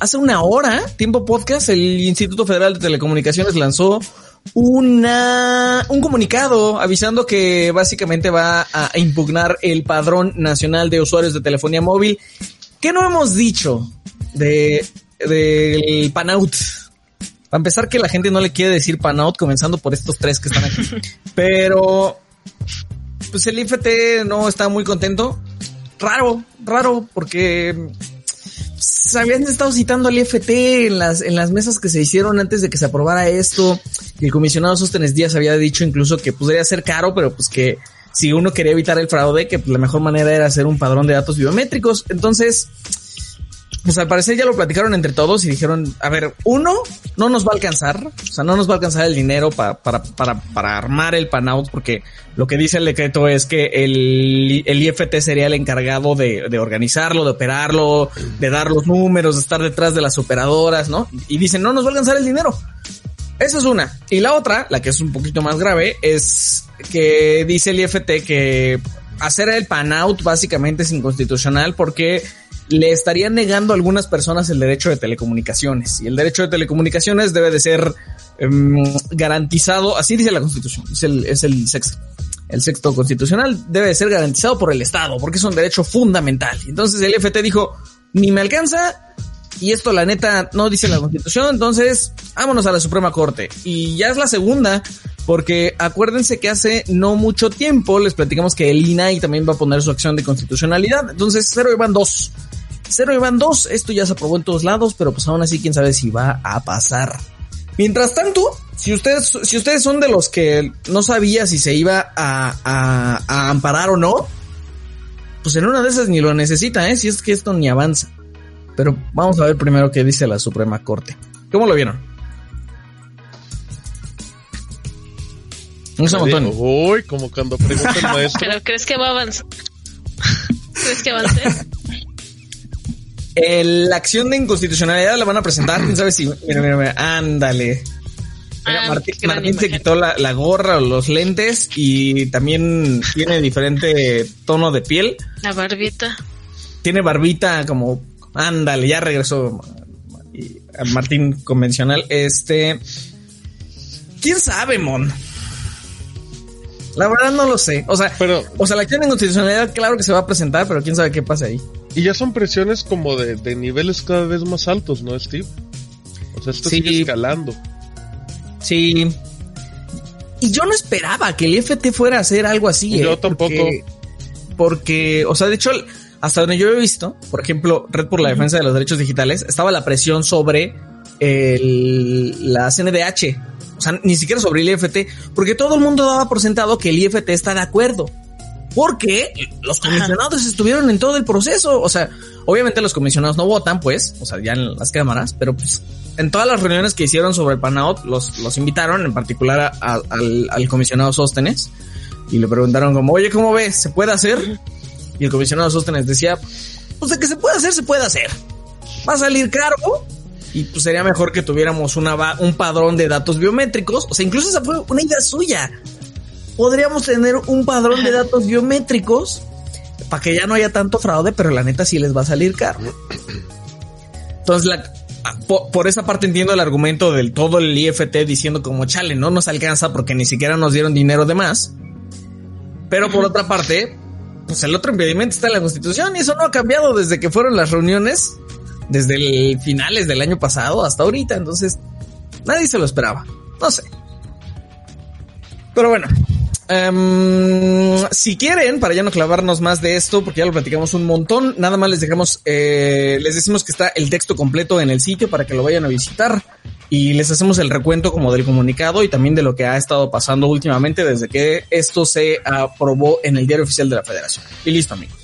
Hace una hora, Tiempo Podcast, el Instituto Federal de Telecomunicaciones lanzó una, un comunicado avisando que básicamente va a impugnar el padrón nacional de usuarios de telefonía móvil. ¿Qué no hemos dicho de, del panout? Para empezar que la gente no le quiere decir panout, comenzando por estos tres que están aquí. Pero, pues el IFT no está muy contento. Raro, raro, porque habían estado citando al IFT en las, en las mesas que se hicieron antes de que se aprobara esto. El comisionado Sostenes Díaz había dicho incluso que podría ser caro, pero pues que si uno quería evitar el fraude, que la mejor manera era hacer un padrón de datos biométricos. Entonces, pues al parecer ya lo platicaron entre todos y dijeron, a ver, uno, no nos va a alcanzar, o sea, no nos va a alcanzar el dinero para, para, para, para armar el panout, porque lo que dice el decreto es que el, el IFT sería el encargado de, de organizarlo, de operarlo, de dar los números, de estar detrás de las operadoras, ¿no? Y dicen, no nos va a alcanzar el dinero. Esa es una. Y la otra, la que es un poquito más grave, es que dice el IFT que hacer el panout básicamente es inconstitucional porque le estarían negando a algunas personas el derecho de telecomunicaciones. Y el derecho de telecomunicaciones debe de ser um, garantizado, así dice la Constitución, es el, es el sexto. El sexto constitucional debe de ser garantizado por el Estado, porque es un derecho fundamental. Entonces el FT dijo, ni me alcanza, y esto la neta no dice la Constitución, entonces vámonos a la Suprema Corte. Y ya es la segunda, porque acuérdense que hace no mucho tiempo les platicamos que el INAI también va a poner su acción de constitucionalidad, entonces cero y dos. Cero y van dos, esto ya se aprobó en todos lados, pero pues aún así quién sabe si va a pasar. Mientras tanto, si ustedes, si ustedes son de los que no sabía si se iba a, a, a amparar o no, pues en una de esas ni lo necesita, ¿eh? Si es que esto ni avanza. Pero vamos a ver primero qué dice la Suprema Corte. ¿Cómo lo vieron? Un montón. Uy, como cuando pregunta el maestro. ¿Pero crees que va a avanzar? ¿Crees que avance? El, la acción de inconstitucionalidad la van a presentar, quién sabe si. Mira, mira, mira, ándale. Mira, Ah, Martín, se quitó la, la gorra o los lentes y también tiene diferente tono de piel. La barbita. Tiene barbita como, ándale, ya regresó a Martín convencional. Este, quién sabe, Mon. La verdad no lo sé. O sea, Pero, o sea, la acción de inconstitucionalidad, claro que se va a presentar, pero quién sabe qué pasa ahí. y ya son presiones como de, de niveles cada vez más altos, ¿no, Steve? O sea, esto Sí. sigue escalando. Sí. Y yo no esperaba que el IFT fuera a hacer algo así. Yo ¿eh? tampoco. Porque, porque, o sea, de hecho, hasta donde yo he visto, por ejemplo, Red por la Defensa de los Derechos Digitales, estaba la presión sobre el- la CNDH. O sea, ni siquiera sobre el IFT, porque todo el mundo daba por sentado que el IFT está de acuerdo. Porque los comisionados estuvieron en todo el proceso. O sea, obviamente los comisionados no votan, pues, o sea, ya en las cámaras, pero pues en todas las reuniones que hicieron sobre el PANAOT, los, los invitaron, en particular a- a- al, al comisionado Sóstenes, y le preguntaron como, oye, ¿cómo ves? ¿Se puede hacer? Y el comisionado Sóstenes decía, pues de que se puede hacer, se puede hacer. Va a salir caro. Y pues sería mejor que tuviéramos una, un padrón de datos biométricos. O sea, incluso esa fue una idea suya. Podríamos tener un padrón de datos biométricos para que ya no haya tanto fraude, pero la neta sí les va a salir caro. Entonces, la, por, por esa parte entiendo el argumento del todo el IFT diciendo como chale, no nos alcanza porque ni siquiera nos dieron dinero de más. Pero por otra parte, pues el otro impedimento está en la constitución y eso no ha cambiado desde que fueron las reuniones, desde el finales del año pasado hasta ahorita. Entonces, nadie se lo esperaba. No sé. Pero bueno, em, si quieren, para ya no clavarnos más de esto, porque ya lo platicamos un montón, nada más les dejamos, eh, les decimos que está el texto completo en el sitio para que lo vayan a visitar y les hacemos el recuento como del comunicado y también de lo que ha estado pasando últimamente desde que esto se aprobó en el diario oficial de la Federación. Y listo, amigos.